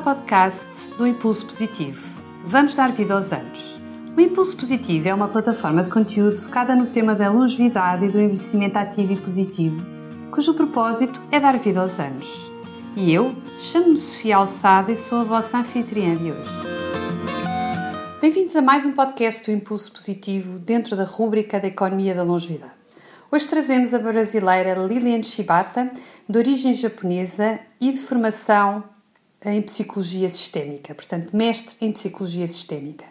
ao podcast do Impulso Positivo. Vamos dar vida aos anos. O Impulso Positivo é uma plataforma de conteúdo focada no tema da longevidade e do envelhecimento ativo e positivo, cujo propósito é dar vida aos anos. E eu chamo-me Sofia Alçada e sou a vossa anfitriã de hoje. Bem-vindos a mais um podcast do Impulso Positivo dentro da rúbrica da Economia da Longevidade. Hoje trazemos a brasileira Lilian Shibata, de origem japonesa e de formação em Psicologia Sistémica, portanto, mestre em Psicologia Sistémica.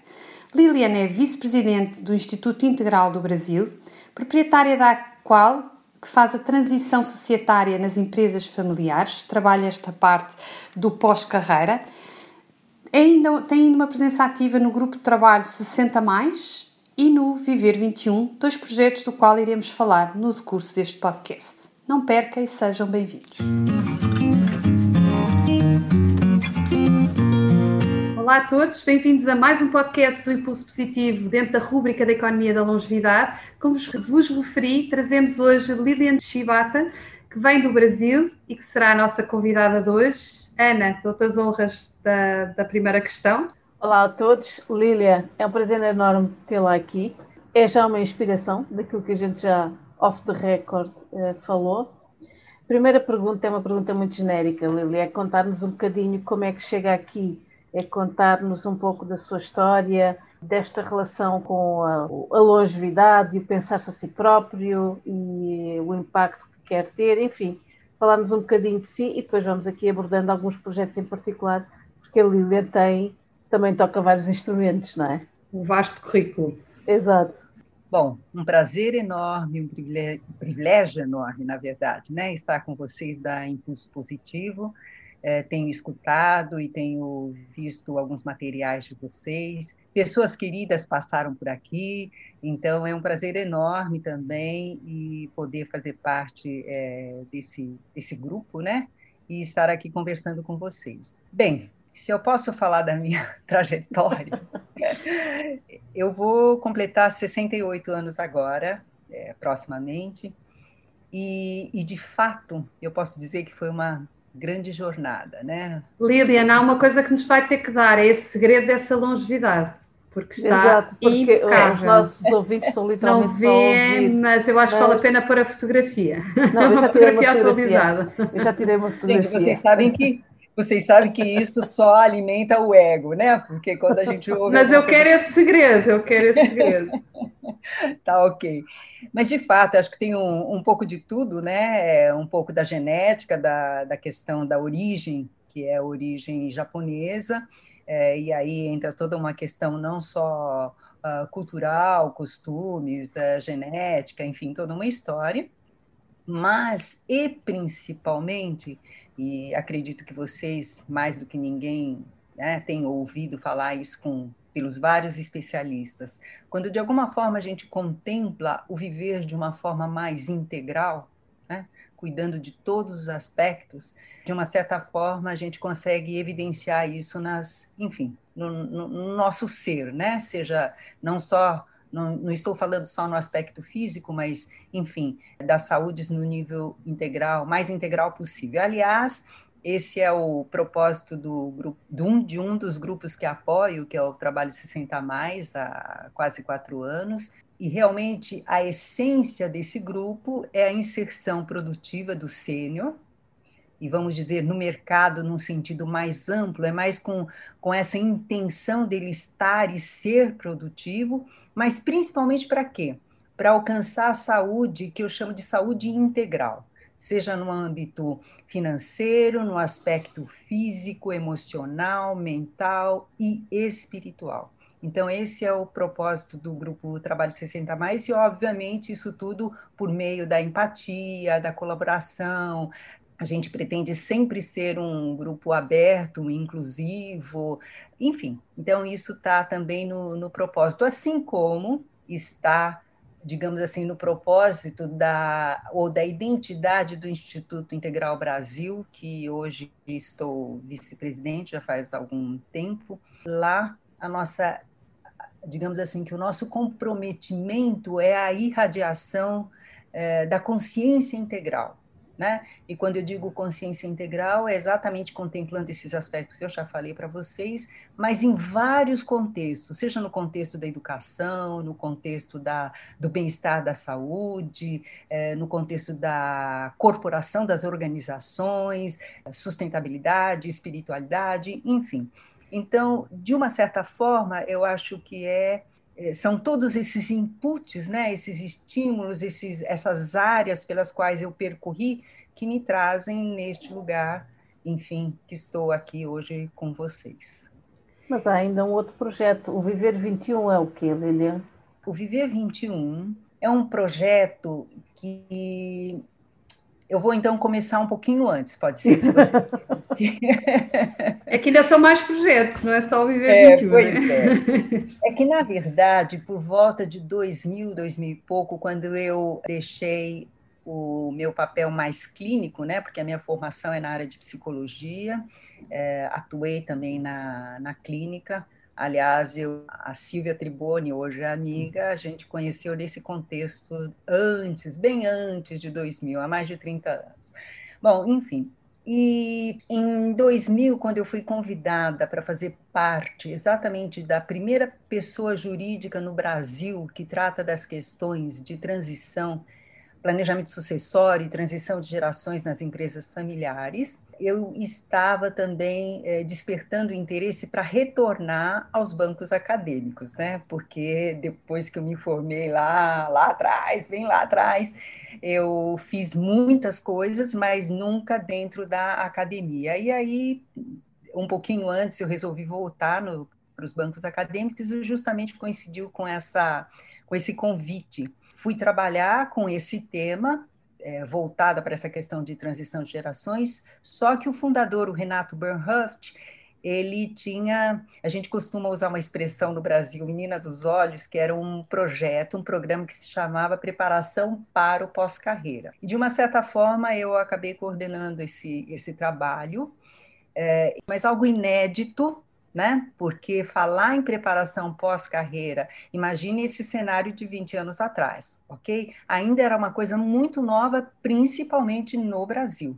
Lilian é vice-presidente do Instituto Integral do Brasil, proprietária da qual que faz a transição societária nas empresas familiares, trabalha esta parte do pós-carreira. É ainda, tem ainda uma presença ativa no grupo de trabalho 60 mais e no Viver 21, dois projetos do qual iremos falar no decurso deste podcast. Não perca e sejam bem-vindos. Olá a todos, bem-vindos a mais um podcast do Impulso Positivo dentro da rúbrica da Economia da Longevidade. Como vos referi, trazemos hoje Lilian Shibata, que vem do Brasil e que será a nossa convidada de hoje. Ana, dou-te as honras da, da primeira questão. Olá a todos, Lília, é um prazer enorme tê-la aqui. É já uma inspiração daquilo que a gente já off the record eh, falou. Primeira pergunta é uma pergunta muito genérica, Lília, é contar-nos um bocadinho como é que chega aqui é contar-nos um pouco da sua história, desta relação com a, a longevidade e o pensar-se a si próprio e o impacto que quer ter, enfim, falar-nos um bocadinho de si e depois vamos aqui abordando alguns projetos em particular, porque a Lília tem, também toca vários instrumentos, não é? Um vasto currículo. Exato. Bom, um prazer enorme, um privilégio, um privilégio enorme, na verdade, né? Estar com vocês da Impulso Positivo é, tenho escutado e tenho visto alguns materiais de vocês. Pessoas queridas passaram por aqui, então é um prazer enorme também e poder fazer parte é, desse, desse grupo, né? E estar aqui conversando com vocês. Bem, se eu posso falar da minha trajetória, eu vou completar 68 anos agora, é, proximamente, e, e de fato eu posso dizer que foi uma grande jornada, né? Liliana, há uma coisa que nos vai ter que dar, é esse segredo dessa longevidade. Porque está Exato, porque impecável. os nossos ouvintes estão literalmente Não vê, mas eu acho que vale a pena pôr a fotografia. Não, uma fotografia, uma fotografia atualizada. Eu já tirei uma fotografia. Gente, vocês sabem que vocês sabem que isso só alimenta o ego, né? Porque quando a gente ouve. Mas eu quero esse segredo, eu quero esse segredo. tá ok. Mas, de fato, acho que tem um, um pouco de tudo, né? É um pouco da genética, da, da questão da origem, que é a origem japonesa, é, e aí entra toda uma questão não só uh, cultural, costumes, uh, genética, enfim, toda uma história, mas, e principalmente, e acredito que vocês, mais do que ninguém, né, têm ouvido falar isso com pelos vários especialistas, quando de alguma forma a gente contempla o viver de uma forma mais integral, né, cuidando de todos os aspectos, de uma certa forma a gente consegue evidenciar isso nas, enfim, no, no, no nosso ser, né? Seja não só não, não, estou falando só no aspecto físico, mas, enfim, das saúdes no nível integral, mais integral possível. Aliás, esse é o propósito do de um, de um dos grupos que apoio, que é o Trabalho 60 Mais, há quase quatro anos. E realmente a essência desse grupo é a inserção produtiva do sênior, e vamos dizer, no mercado num sentido mais amplo, é mais com, com essa intenção dele estar e ser produtivo, mas principalmente para quê? Para alcançar a saúde que eu chamo de saúde integral seja no âmbito financeiro, no aspecto físico, emocional, mental e espiritual. Então, esse é o propósito do grupo Trabalho 60 Mais, e obviamente isso tudo por meio da empatia, da colaboração. A gente pretende sempre ser um grupo aberto, inclusivo, enfim. Então, isso está também no, no propósito, assim como está digamos assim, no propósito da ou da identidade do Instituto Integral Brasil, que hoje estou vice-presidente já faz algum tempo. Lá a nossa, digamos assim, que o nosso comprometimento é a irradiação é, da consciência integral. Né? E quando eu digo consciência integral, é exatamente contemplando esses aspectos que eu já falei para vocês, mas em vários contextos, seja no contexto da educação, no contexto da, do bem-estar da saúde, é, no contexto da corporação das organizações, sustentabilidade, espiritualidade, enfim. Então, de uma certa forma, eu acho que é, são todos esses inputs, né, esses estímulos, esses, essas áreas pelas quais eu percorri que me trazem neste lugar, enfim, que estou aqui hoje com vocês. Mas há ainda um outro projeto, o Viver 21 é o quê, Lilian? O Viver 21 é um projeto que eu vou então começar um pouquinho antes, pode ser, se você. é que ainda são mais projetos, não é só o Viver é, 21, né? É. é que, na verdade, por volta de 2000, 2000 e pouco, quando eu deixei o meu papel mais clínico, né, porque a minha formação é na área de psicologia, é, atuei também na, na clínica, Aliás, eu, a Silvia Triboni, hoje é amiga, a gente conheceu nesse contexto antes, bem antes de 2000, há mais de 30 anos. Bom, enfim. E em 2000, quando eu fui convidada para fazer parte exatamente da primeira pessoa jurídica no Brasil que trata das questões de transição planejamento sucessório e transição de gerações nas empresas familiares, eu estava também é, despertando interesse para retornar aos bancos acadêmicos, né? Porque depois que eu me formei lá, lá atrás, bem lá atrás, eu fiz muitas coisas, mas nunca dentro da academia. E aí, um pouquinho antes, eu resolvi voltar para os bancos acadêmicos e justamente coincidiu com essa com esse convite fui trabalhar com esse tema, é, voltada para essa questão de transição de gerações, só que o fundador, o Renato Bernhoft, ele tinha, a gente costuma usar uma expressão no Brasil, menina dos olhos, que era um projeto, um programa que se chamava Preparação para o Pós-Carreira. De uma certa forma eu acabei coordenando esse, esse trabalho, é, mas algo inédito, né? Porque falar em preparação pós-carreira, imagine esse cenário de 20 anos atrás, ok? Ainda era uma coisa muito nova, principalmente no Brasil.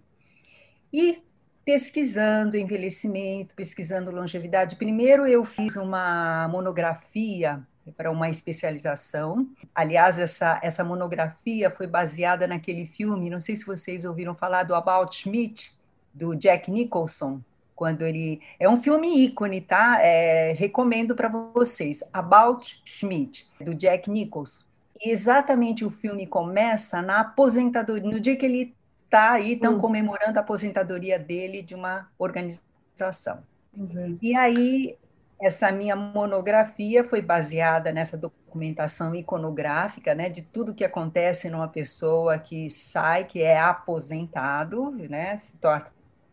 E pesquisando envelhecimento, pesquisando longevidade, primeiro eu fiz uma monografia para uma especialização. Aliás, essa, essa monografia foi baseada naquele filme, não sei se vocês ouviram falar do About Schmidt, do Jack Nicholson, quando ele é um filme ícone, tá? É, recomendo para vocês, About Schmidt, do Jack Nicholson. E exatamente o filme começa na aposentadoria, no dia que ele está aí, estão uhum. comemorando a aposentadoria dele de uma organização. Uhum. E aí essa minha monografia foi baseada nessa documentação iconográfica, né, de tudo que acontece numa pessoa que sai, que é aposentado, né, se torna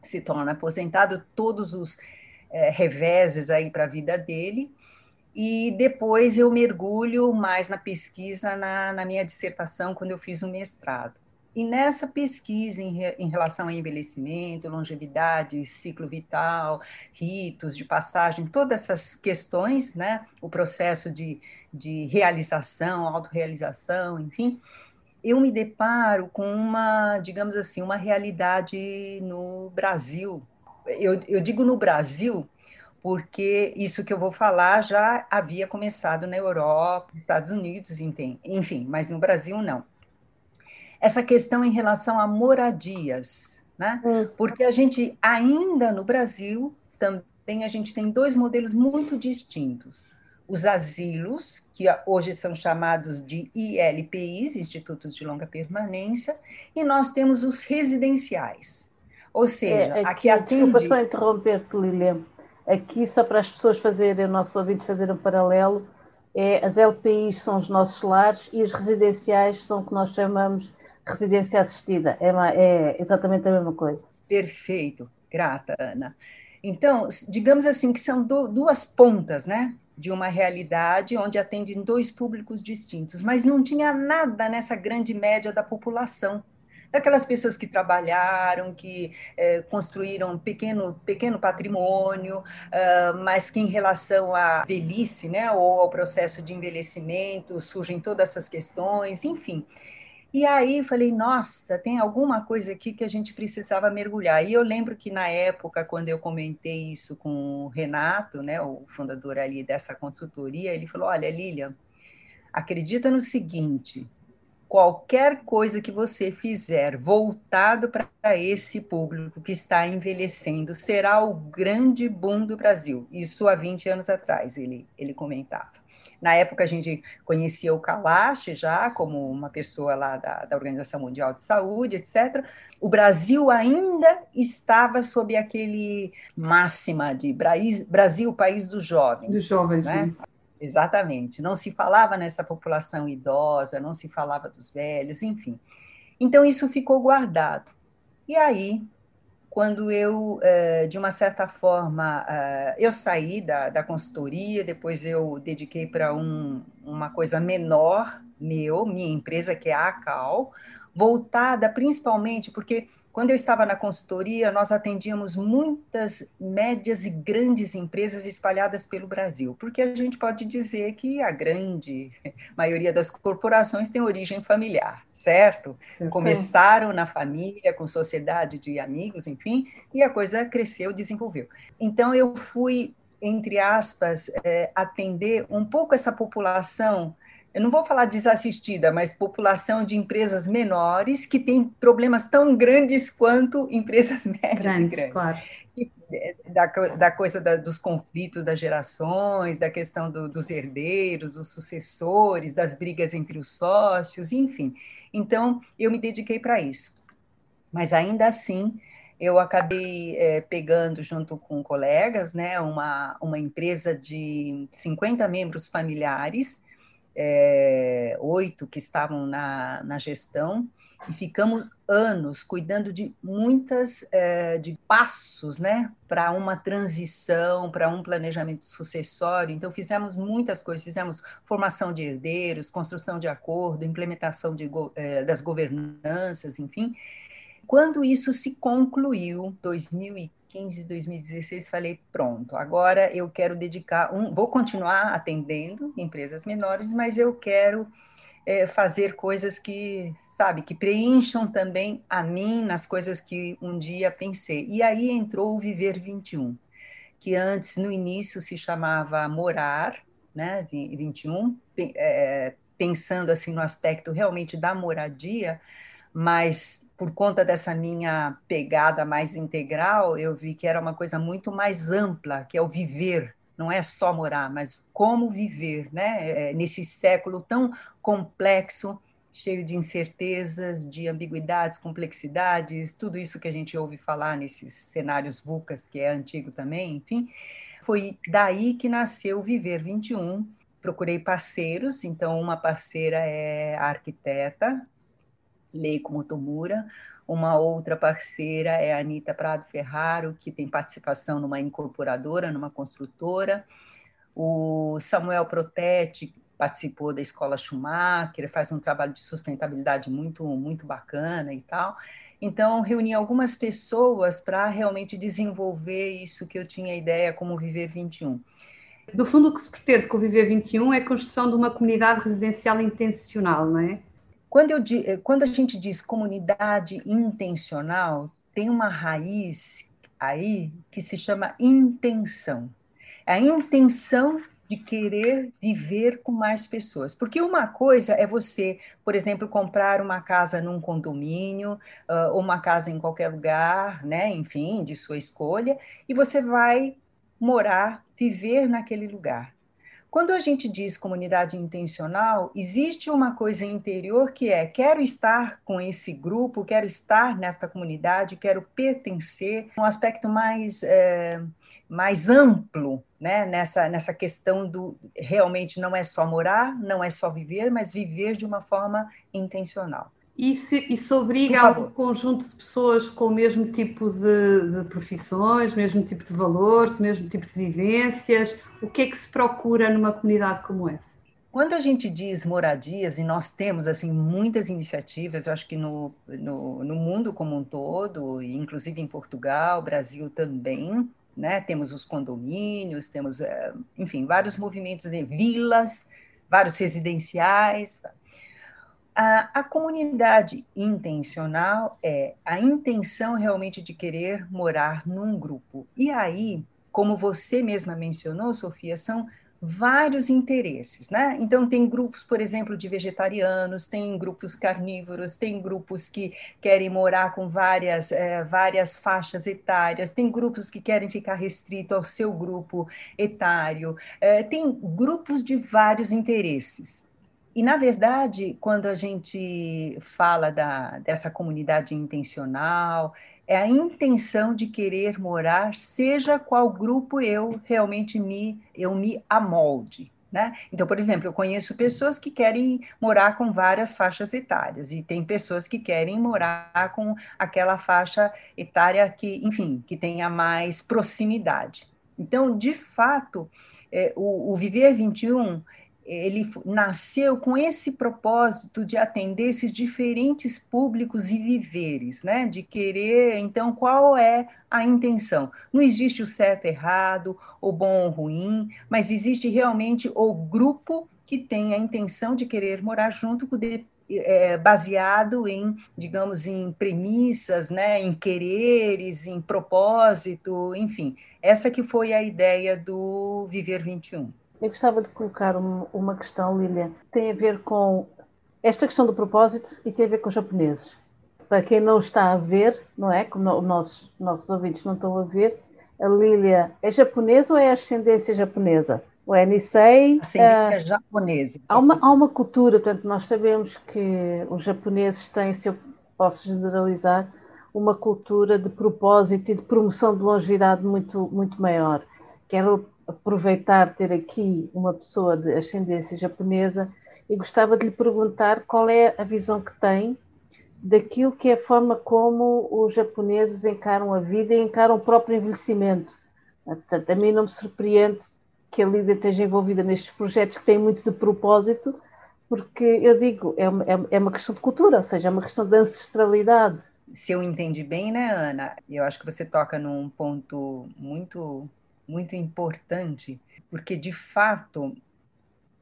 se torna aposentado, todos os é, reveses aí para a vida dele, e depois eu mergulho mais na pesquisa na, na, minha dissertação, quando eu fiz o mestrado. E nessa pesquisa em, em relação ao envelhecimento, longevidade, ciclo vital, ritos de passagem, todas essas questões, né, o processo de, de realização, autorrealização, enfim, eu me deparo com uma, digamos assim, uma realidade no Brasil. Eu, eu digo no Brasil porque isso que eu vou falar já havia começado na Europa, Estados Unidos, enfim, mas no Brasil não. Essa questão em relação a moradias, né? Hum. Porque a gente ainda no Brasil também a gente tem dois modelos muito distintos os asilos, que hoje são chamados de ILPIs, Institutos de Longa Permanência, e nós temos os residenciais. Ou seja, é, aqui, aqui atende... Desculpa só interromper-te, Lilian. Aqui, só para as pessoas fazerem, o nosso ouvinte fazer um paralelo, é, as LPIs são os nossos lares e os residenciais são o que nós chamamos residência assistida. É, uma, é exatamente a mesma coisa. Perfeito, grata, Ana. Então, digamos assim que são do, duas pontas, né? De uma realidade onde atendem dois públicos distintos, mas não tinha nada nessa grande média da população. Daquelas pessoas que trabalharam, que eh, construíram pequeno, pequeno patrimônio, uh, mas que em relação à velhice, né, ou ao processo de envelhecimento, surgem todas essas questões, enfim. E aí falei, nossa, tem alguma coisa aqui que a gente precisava mergulhar. E eu lembro que na época, quando eu comentei isso com o Renato, né, o fundador ali dessa consultoria, ele falou: olha, Lilian, acredita no seguinte: qualquer coisa que você fizer voltado para esse público que está envelhecendo será o grande boom do Brasil. Isso há 20 anos atrás, ele, ele comentava. Na época, a gente conhecia o Kalash já como uma pessoa lá da, da Organização Mundial de Saúde, etc. O Brasil ainda estava sob aquele máxima de Brasil, país dos jovens. Dos jovens, né? né? Exatamente. Não se falava nessa população idosa, não se falava dos velhos, enfim. Então, isso ficou guardado. E aí, quando eu, eh, de uma certa forma, eh, eu saí da, da consultoria, depois eu dediquei para um, uma coisa menor, meu, minha empresa, que é a ACAL, voltada principalmente porque quando eu estava na consultoria, nós atendíamos muitas médias e grandes empresas espalhadas pelo Brasil, porque a gente pode dizer que a grande maioria das corporações tem origem familiar, certo? Sim, Começaram na família, com sociedade de amigos, enfim, e a coisa cresceu, desenvolveu. Então, eu fui, entre aspas, é, atender um pouco essa população eu não vou falar desassistida, mas população de empresas menores que tem problemas tão grandes quanto empresas médias grandes, e grandes. Claro. É, da, da coisa da, dos conflitos das gerações, da questão do, dos herdeiros, os sucessores, das brigas entre os sócios, enfim. Então, eu me dediquei para isso. Mas ainda assim, eu acabei é, pegando junto com colegas, né, uma, uma empresa de 50 membros familiares, é, oito que estavam na, na gestão, e ficamos anos cuidando de muitas é, de passos, né, para uma transição, para um planejamento sucessório. Então fizemos muitas coisas, fizemos formação de herdeiros, construção de acordo, implementação de, é, das governanças, enfim. Quando isso se concluiu, 2015 2015, 2016, falei, pronto, agora eu quero dedicar um, vou continuar atendendo empresas menores, mas eu quero é, fazer coisas que, sabe, que preencham também a mim nas coisas que um dia pensei. E aí entrou o Viver 21, que antes, no início, se chamava Morar, né, 21, é, pensando assim no aspecto realmente da moradia, mas por conta dessa minha pegada mais integral, eu vi que era uma coisa muito mais ampla, que é o viver, não é só morar, mas como viver, né? É, nesse século tão complexo, cheio de incertezas, de ambiguidades, complexidades, tudo isso que a gente ouve falar nesses cenários VUCAs, que é antigo também, enfim. Foi daí que nasceu Viver 21. Procurei parceiros, então uma parceira é a arquiteta Leiko Motomura. Uma outra parceira é a Anitta Prado Ferraro, que tem participação numa incorporadora, numa construtora. O Samuel Protete participou da Escola Schumacher, faz um trabalho de sustentabilidade muito, muito bacana e tal. Então, reuni algumas pessoas para realmente desenvolver isso que eu tinha ideia como Viver 21. Do fundo, o que se pretende com o Viver 21 é a construção de uma comunidade residencial intencional, não é? Quando, eu, eh, quando a gente diz comunidade intencional, tem uma raiz aí que se chama intenção. É a intenção de querer viver com mais pessoas. Porque uma coisa é você, por exemplo, comprar uma casa num condomínio, uh, ou uma casa em qualquer lugar, né, enfim, de sua escolha, e você vai morar, viver naquele lugar. Quando a gente diz comunidade intencional, existe uma coisa interior que é: quero estar com esse grupo, quero estar nesta comunidade, quero pertencer, um aspecto mais, é, mais amplo né? nessa, nessa questão do realmente não é só morar, não é só viver, mas viver de uma forma intencional. Isso, isso obriga a um conjunto de pessoas com o mesmo tipo de, de, profissões, mesmo tipo de valores, mesmo tipo de vivências. O que é que se procura numa comunidade como essa? Quando a gente diz moradias, e nós temos assim muitas iniciativas, eu acho que no, no, no mundo como um todo, inclusive em Portugal, Brasil também, né? temos os condomínios, temos, eh, enfim, vários movimentos de vilas, vários residenciais, A, a, comunidade intencional é a intenção realmente de querer morar num grupo. E aí, como você mesma mencionou, Sofia, são vários interesses, né? Então tem grupos, por exemplo, de vegetarianos, tem grupos carnívoros, tem grupos que querem morar com várias, é, várias faixas etárias, tem grupos que querem ficar restrito ao seu grupo etário, é, tem grupos de vários interesses. E, na verdade, quando a gente fala da, dessa comunidade intencional, é a intenção de querer morar, seja qual grupo eu realmente me, eu me amolde. Né? Então, por exemplo, eu conheço pessoas que querem morar com várias faixas etárias, e tem pessoas que querem morar com aquela faixa etária que, enfim, que tenha mais proximidade. Então, de fato, é, o, o Viver 21 ele nasceu com esse propósito de atender esses diferentes públicos e viveres, né? De querer, então, qual é a intenção? Não existe o certo errado, o bom ou ruim, mas existe realmente o grupo que tem a intenção de querer morar junto com de, é, baseado em, digamos, em premissas, né, em quereres, em propósito, enfim. Essa que foi a ideia do Viver 21. Eu gostava de colocar uma questão, Lília, tem a ver com esta questão do propósito e tem a ver com os japoneses. Para quem não está a ver, não é? Como os nossos, nossos ouvintes não estão a ver, a Lília é japonesa ou é ascendência japonesa? O Nisei. Ascendência uh, japonesa. Há uma, há uma cultura, portanto, nós sabemos que os japoneses têm, se eu posso generalizar, uma cultura de propósito e de promoção de longevidade muito, muito maior. Quero aproveitar ter aqui uma pessoa de ascendência japonesa e gostava de lhe perguntar qual é a visão que tem daquilo que é a forma como os japoneses encaram a vida e encaram o próprio envelhecimento. Portanto, a mim não me surpreende que a Lídia esteja envolvida nestes projetos que têm muito de propósito, porque eu digo, é uma, é, é uma questão de cultura, ou seja, é uma questão de ancestralidade. Se eu entendi bem, né, Ana? Eu acho que você toca num ponto muito muito importante, porque de fato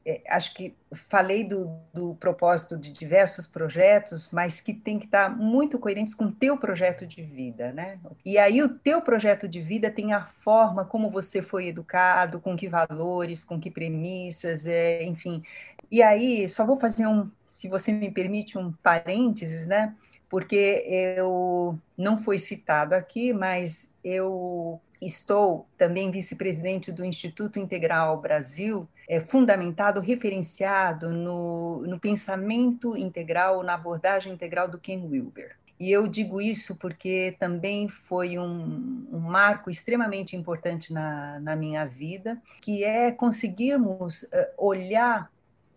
é, acho que falei do, do, propósito de diversos projetos, mas que tem que estar muito coerentes com o teu projeto de vida, né? E aí o teu projeto de vida tem a forma como você foi educado, com que valores, com que premissas, é, enfim. E aí só vou fazer um, se você me permite, um parênteses, né? Porque eu não foi citado aqui, mas eu Estou também vice-presidente do Instituto Integral Brasil, é, fundamentado, referenciado no, no pensamento integral, na abordagem integral do Ken Wilber. E eu digo isso porque também foi um, um marco extremamente importante na, na, minha vida, que é conseguirmos uh, olhar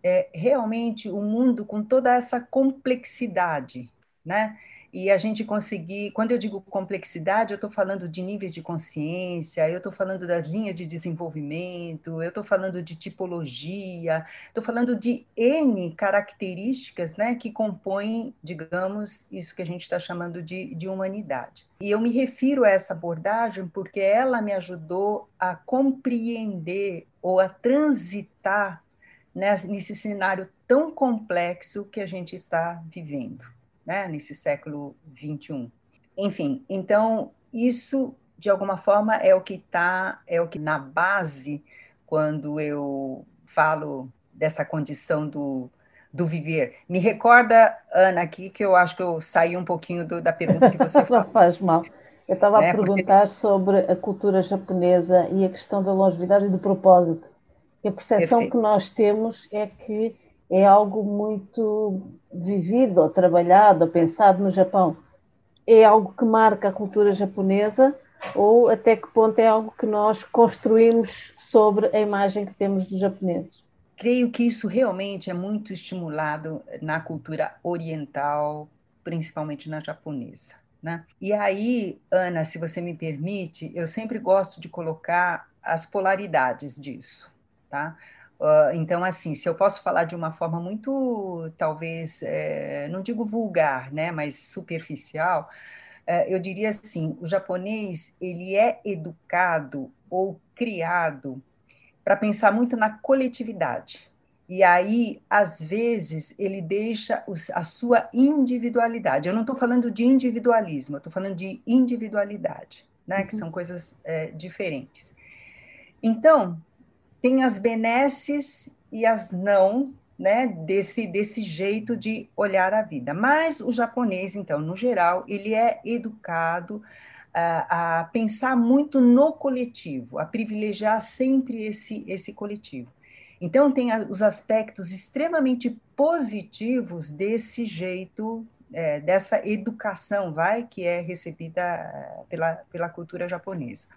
é, realmente o mundo com toda essa complexidade, né? E a gente conseguir. Quando eu digo complexidade, eu estou falando de níveis de consciência, eu estou falando das linhas de desenvolvimento, eu estou falando de tipologia, estou falando de N características né, que compõem, digamos, isso que a gente está chamando de, de humanidade. E eu me refiro a essa abordagem porque ela me ajudou a compreender ou a transitar nesse cenário tão complexo que a gente está vivendo né, nesse século XXI. Enfim, então isso de alguma forma é o que está, é o que na base quando eu falo dessa condição do, do viver. Me recorda, Ana, aqui que eu acho que eu saí um pouquinho do, da pergunta que você fez. Não faz mal. Eu estava né? a perguntar Porque... sobre a cultura japonesa e a questão da longevidade e do propósito. E a percepção Perfeito. que nós temos é que é algo muito vivido, ou trabalhado, ou pensado no Japão. É algo que marca a cultura japonesa ou até que ponto é algo que nós construímos sobre a imagem que temos dos japoneses? Creio que isso realmente é muito estimulado na cultura oriental, principalmente na japonesa. Né? E aí, Ana, se você me permite, eu sempre gosto de colocar as polaridades disso. Tá? Uh, então, assim, se eu posso falar de uma forma muito, talvez, é, não digo vulgar, né, mas superficial, é, eu diria assim: o japonês ele é educado ou criado para pensar muito na coletividade, E aí, às vezes, ele deixa a sua individualidade. Eu não estou falando de individualismo, eu estou falando de individualidade, né? Uhum. que são coisas é, diferentes. Então, tem as benesses e as não, né, desse, desse jeito de olhar a vida. Mas o japonês, então, no geral, ele é educado a, a pensar muito no coletivo, a privilegiar sempre esse, esse coletivo. Então, tem os aspectos extremamente positivos desse jeito, é, dessa educação, vai, que é recebida é, pela, pela cultura japonesa.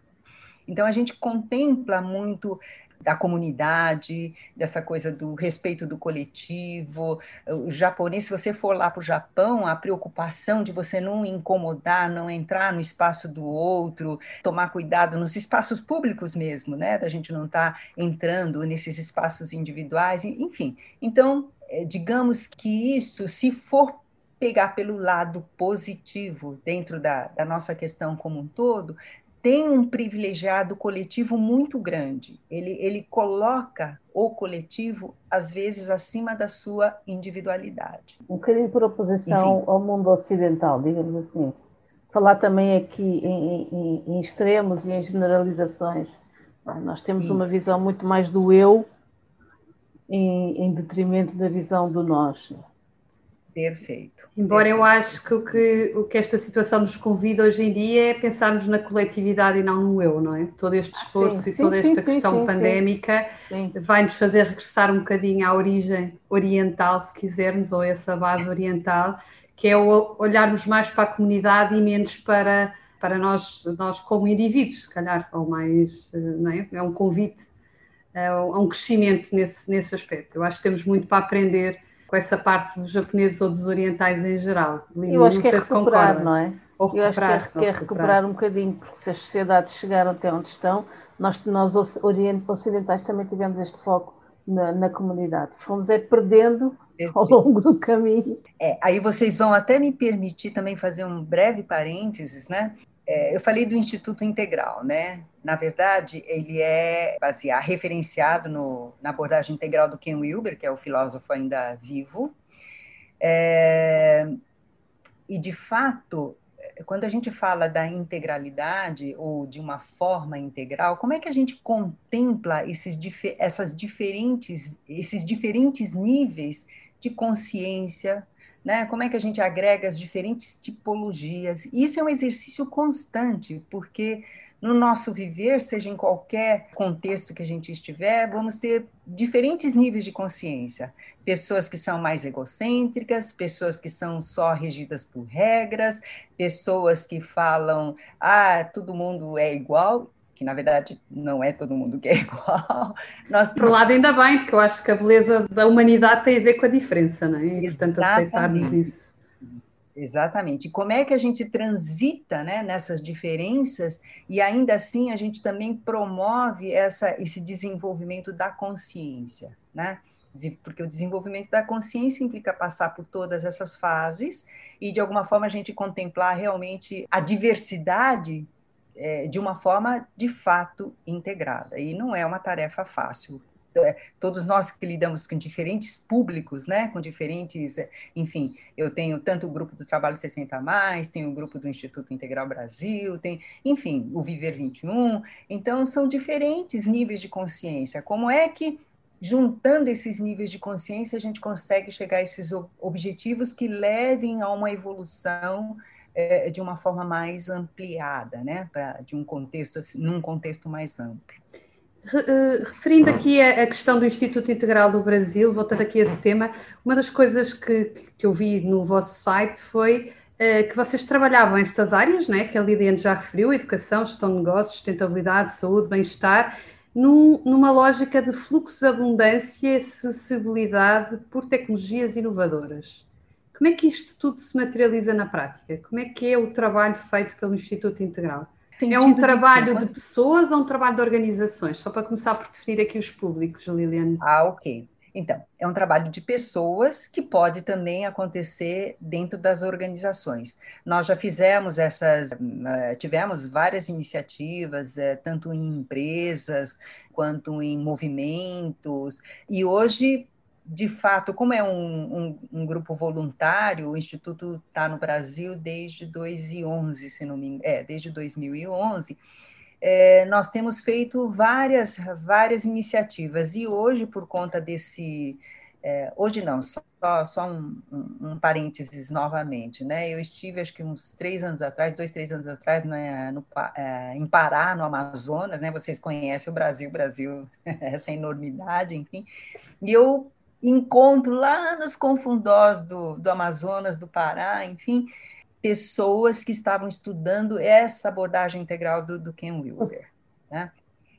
Então, a gente contempla muito da comunidade, dessa coisa do respeito do coletivo. O japonês, se você for lá para o Japão, a preocupação de você não incomodar, não entrar no espaço do outro, tomar cuidado nos espaços públicos mesmo, né? Da gente não estar tá entrando nesses espaços individuais, enfim. Então, é, digamos que isso, se for pegar pelo lado positivo dentro da, da nossa questão como um todo, tem um privilegiado coletivo muito grande. Ele, ele coloca o coletivo, às vezes, acima da sua individualidade. Um bocadinho por oposição Enfim. ao mundo ocidental, digamos assim. Falar também aqui em, em, em extremos e em generalizações. Nós temos Isso. uma visão muito mais do eu em, em detrimento da visão do nós. Perfeito. Embora Perfeito. eu acho que o, que o que esta situação nos convida hoje em dia é pensarmos na coletividade e não no eu, não é? Todo este esforço sim, e toda sim, esta questão pandémica vai-nos fazer regressar um bocadinho à origem oriental, se quisermos, ou essa base oriental, que é olharmos mais para a comunidade e menos para, para nós, nós como indivíduos, se calhar, ou mais, eh, não é? É um convite a um crescimento nesse, nesse aspecto. Eu acho que temos muito para aprender com essa parte dos japoneses ou dos orientais em geral. Lina, eu acho que é recuperar, não é? Ou eu acho que é, que é recuperar um bocadinho, porque se as sociedades chegaram até onde estão, nós, nós ocidentais também tivemos este foco na, na comunidade. Fomos é perdendo ao longo do caminho. É, aí vocês vão até me permitir também fazer um breve parênteses, né? É, eu falei do Instituto Integral, né? Na verdade, ele é baseado, referenciado no, na abordagem integral do Ken Wilber, que é o filósofo ainda vivo. É, e, de fato, quando a gente fala da integralidade ou de uma forma integral, como é que a gente contempla esses, essas diferentes, esses diferentes níveis de consciência, né? Como é que a gente agrega as diferentes tipologias? Isso é um exercício constante, porque no nosso viver, seja em qualquer contexto que a gente estiver, vamos ter diferentes níveis de consciência. Pessoas que são mais egocêntricas, pessoas que são só regidas por regras, pessoas que falam, ah, todo mundo é igual que na verdade não é todo mundo que é igual. Nós... Por um lado, ainda bem, porque eu acho que a beleza da humanidade tem a ver com a diferença, não é? E, portanto, aceitarmos isso. Exatamente. E como é que a gente transita né, nessas diferenças e ainda assim a gente também promove essa, esse desenvolvimento da consciência, né? Porque o desenvolvimento da consciência implica passar por todas essas fases e, de alguma forma, a gente contemplar realmente a diversidade é, de uma forma de fato integrada. E não é uma tarefa fácil. É, todos nós que lidamos com diferentes públicos, né, com diferentes, enfim, eu tenho tanto o grupo do Trabalho 60 mais, tenho o grupo do Instituto Integral Brasil, tem, enfim, o Viver 21. Então são diferentes níveis de consciência. Como é que juntando esses níveis de consciência a gente consegue chegar a esses objetivos que levem a uma evolução é, de uma forma mais ampliada, né, pra, de um contexto, assim, num contexto mais amplo. Eh, referindo aqui a, questão do Instituto Integral do Brasil, voltando aqui a esse tema, uma das coisas que, que eu vi no vosso site foi uh, que vocês trabalhavam estas áreas, né, que a Liliane já referiu, educação, gestão de negócios, sustentabilidade, saúde, bem-estar, num, numa lógica de fluxo de abundância e acessibilidade por tecnologias inovadoras. Como é que isto tudo se materializa na prática? Como é que é o trabalho feito pelo Instituto Integral? É um trabalho de, de pessoas ou um trabalho de organizações? Só para começar por definir aqui os públicos, Liliane. Ah, ok. Então, é um trabalho de pessoas que pode também acontecer dentro das organizações. Nós já fizemos essas, eh, tivemos várias iniciativas, eh, tanto em empresas quanto em movimentos, e hoje de fato, como é um, um, um grupo voluntário, o Instituto está no Brasil desde 2011, se não me engano, é, desde 2011, é, nós temos feito várias, várias iniciativas, e hoje, por conta desse, é, hoje não, só, só um, um, parênteses novamente, né? Eu estive, acho que uns três anos atrás, dois, três anos atrás, né, no, é, em Pará, no Amazonas, né? Vocês conhecem o Brasil, Brasil, essa enormidade, enfim. E eu encontro lá nos confundós do, do Amazonas, do Pará, enfim, pessoas que estavam estudando essa abordagem integral do, do Ken Wilber, né?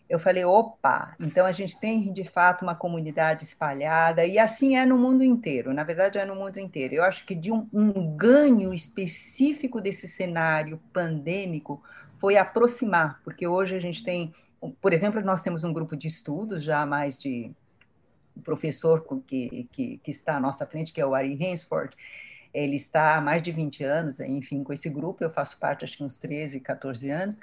eu falei, opa, então a gente tem de fato uma comunidade espalhada, e assim é no mundo inteiro, na verdade é no mundo inteiro. Eu acho que de um, um ganho específico desse cenário pandêmico foi aproximar, porque hoje a gente tem, por exemplo, nós temos um grupo de estudos já há mais de o professor que, que, que, está à nossa frente, que é o Ari Hainsford, ele está há mais de 20 anos, enfim, com esse grupo, eu faço parte, acho que uns 13, 14 anos,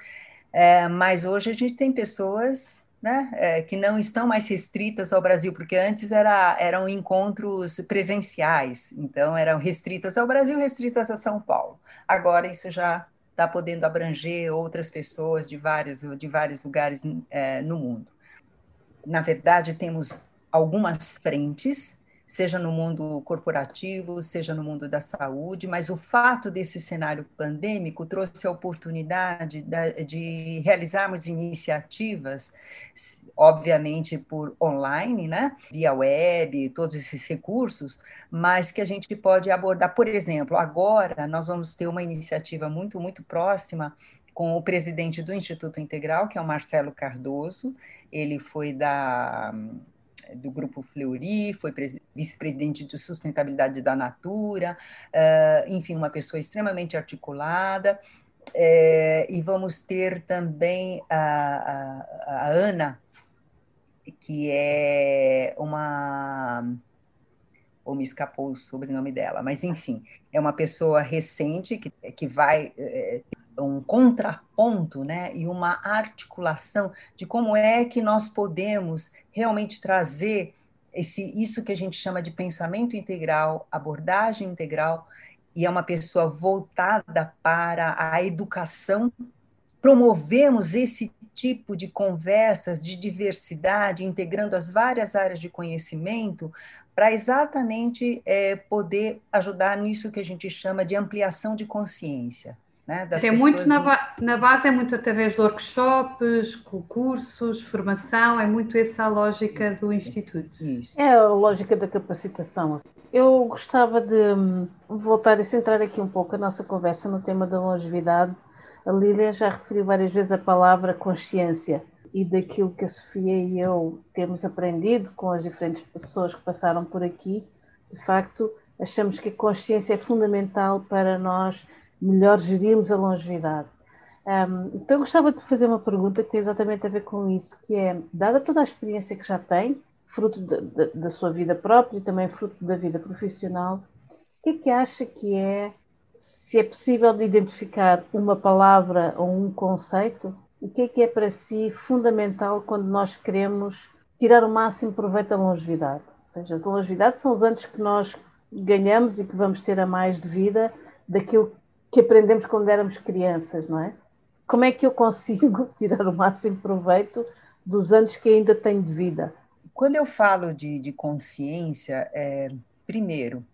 é, mas hoje a gente tem pessoas né, é, que não estão mais restritas ao Brasil, porque antes era, eram encontros presenciais, então eram restritas ao Brasil, restritas a São Paulo. Agora isso já está podendo abranger outras pessoas de vários, de vários lugares é, no mundo. Na verdade, temos algumas frentes seja no mundo corporativo, seja no mundo da saúde, mas o fato desse cenário pandêmico trouxe a oportunidade de realizarmos iniciativas, obviamente por online, né, via web, todos esses recursos, mas que a gente pode abordar, por exemplo, agora nós vamos ter uma iniciativa muito, muito próxima com o presidente do Instituto Integral, que é o Marcelo Cardoso, ele foi da do Grupo Fleury, foi vice-presidente de sustentabilidade da Natura, uh, enfim, uma pessoa extremamente articulada. É, e vamos ter também a, a, a, Ana, que é uma. Ou me escapou o sobrenome dela, mas enfim, é uma pessoa recente que, que vai é, um contraponto né, e uma articulação de como é que nós podemos realmente trazer esse, isso que a gente chama de pensamento integral, abordagem integral, e é uma pessoa voltada para a educação. Promovemos esse tipo de conversas de diversidade, integrando as várias áreas de conhecimento, para exatamente é, poder ajudar nisso que a gente chama de ampliação de consciência. Né, é muito na, ba na, base, é muito através de workshops, cursos, formação, é muito essa a lógica do Instituto. É a lógica da capacitação. Eu gostava de hum, voltar e centrar aqui um pouco a nossa conversa no tema da longevidade. A Lília já referiu várias vezes a palavra consciência e daquilo que a Sofia e eu temos aprendido com as diferentes pessoas que passaram por aqui. De facto, achamos que a consciência é fundamental para nós melhor gerirmos a longevidade. Um, então, gostava de fazer uma pergunta que tem exatamente a ver com isso, que é, dada toda a experiência que já tem, fruto de, de, da sua vida própria e também fruto da vida profissional, o que é que acha que é, se é possível de identificar uma palavra ou um conceito, o que é que é para si fundamental quando nós queremos tirar o máximo proveito da longevidade? Ou seja, a longevidade são os anos que nós ganhamos e que vamos ter a mais de vida daquilo que aprendemos quando éramos crianças, não é? Como é que eu consigo tirar o máximo proveito dos anos que ainda tenho de vida? Quando eu falo de, de consciência, é, primeiro,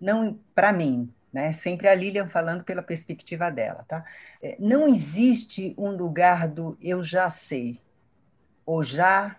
não para mim, né? Sempre a Lilian falando pela perspectiva dela, tá? É, não existe um lugar do eu já sei, ou já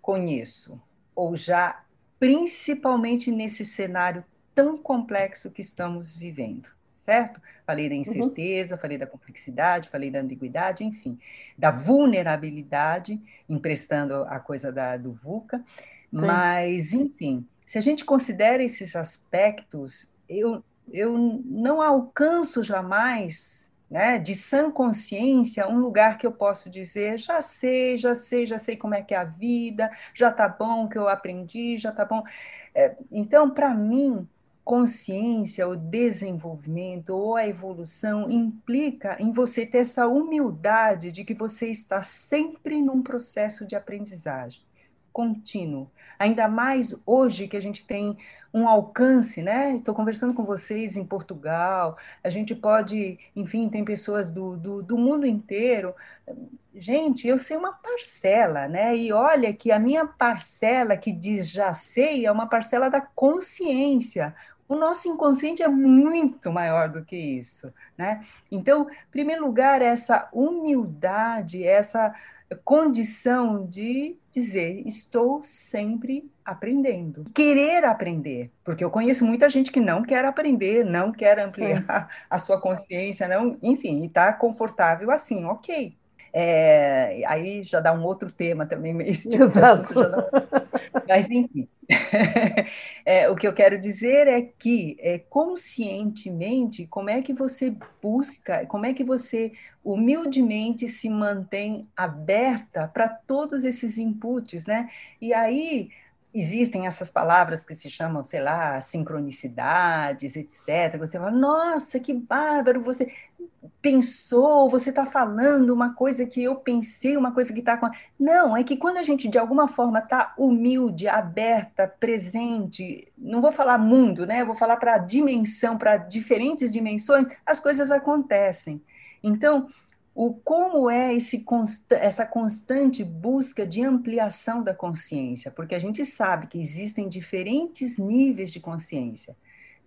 conheço, ou já, principalmente nesse cenário tão complexo que estamos vivendo certo? Falei da uhum. incerteza, uhum. falei da complexidade, falei da ambiguidade, enfim, da vulnerabilidade, emprestando a coisa da, do VUCA. Sim. Mas, enfim, se a gente considera esses aspectos, eu, eu não alcanço jamais, né, de sã consciência, um lugar que eu posso dizer, já sei, já sei, já sei como é que é a vida, já tá bom que eu aprendi, já tá bom. É, então, para mim, consciência, o desenvolvimento ou a evolução implica em você ter essa humildade de que você está sempre num processo de aprendizagem. contínuo. Ainda mais hoje que a gente tem um alcance, né? Estou conversando com vocês em Portugal, a gente pode, enfim, tem pessoas do, do, do, mundo inteiro. Gente, eu sei uma parcela, né? E olha que a minha parcela que diz já sei é uma parcela da consciência. O nosso inconsciente é muito maior do que isso, né? Então, em primeiro lugar, essa humildade, essa condição de dizer estou sempre aprendendo, querer aprender, porque eu conheço muita gente que não quer aprender, não quer ampliar Sim. a sua consciência, não, enfim, está confortável assim, ok. É, aí já dá um outro tema também, esse tipo Exato. de assunto. Mas, enfim, é, o que eu quero dizer é que é, conscientemente, como é que você busca, como é que você humildemente se mantém aberta para todos esses inputs, né? E aí existem essas palavras que se chamam, sei lá, sincronicidades, etc. Você fala, nossa, que bárbaro, você pensou, você está falando uma coisa que eu pensei, uma coisa que está com. Não, é que quando a gente de alguma forma está humilde, aberta, presente, não vou falar mundo, né? Vou falar para a dimensão, para diferentes dimensões, as coisas acontecem. Então, o como é esse essa constante busca de ampliação da consciência, porque a gente sabe que existem diferentes níveis de consciência.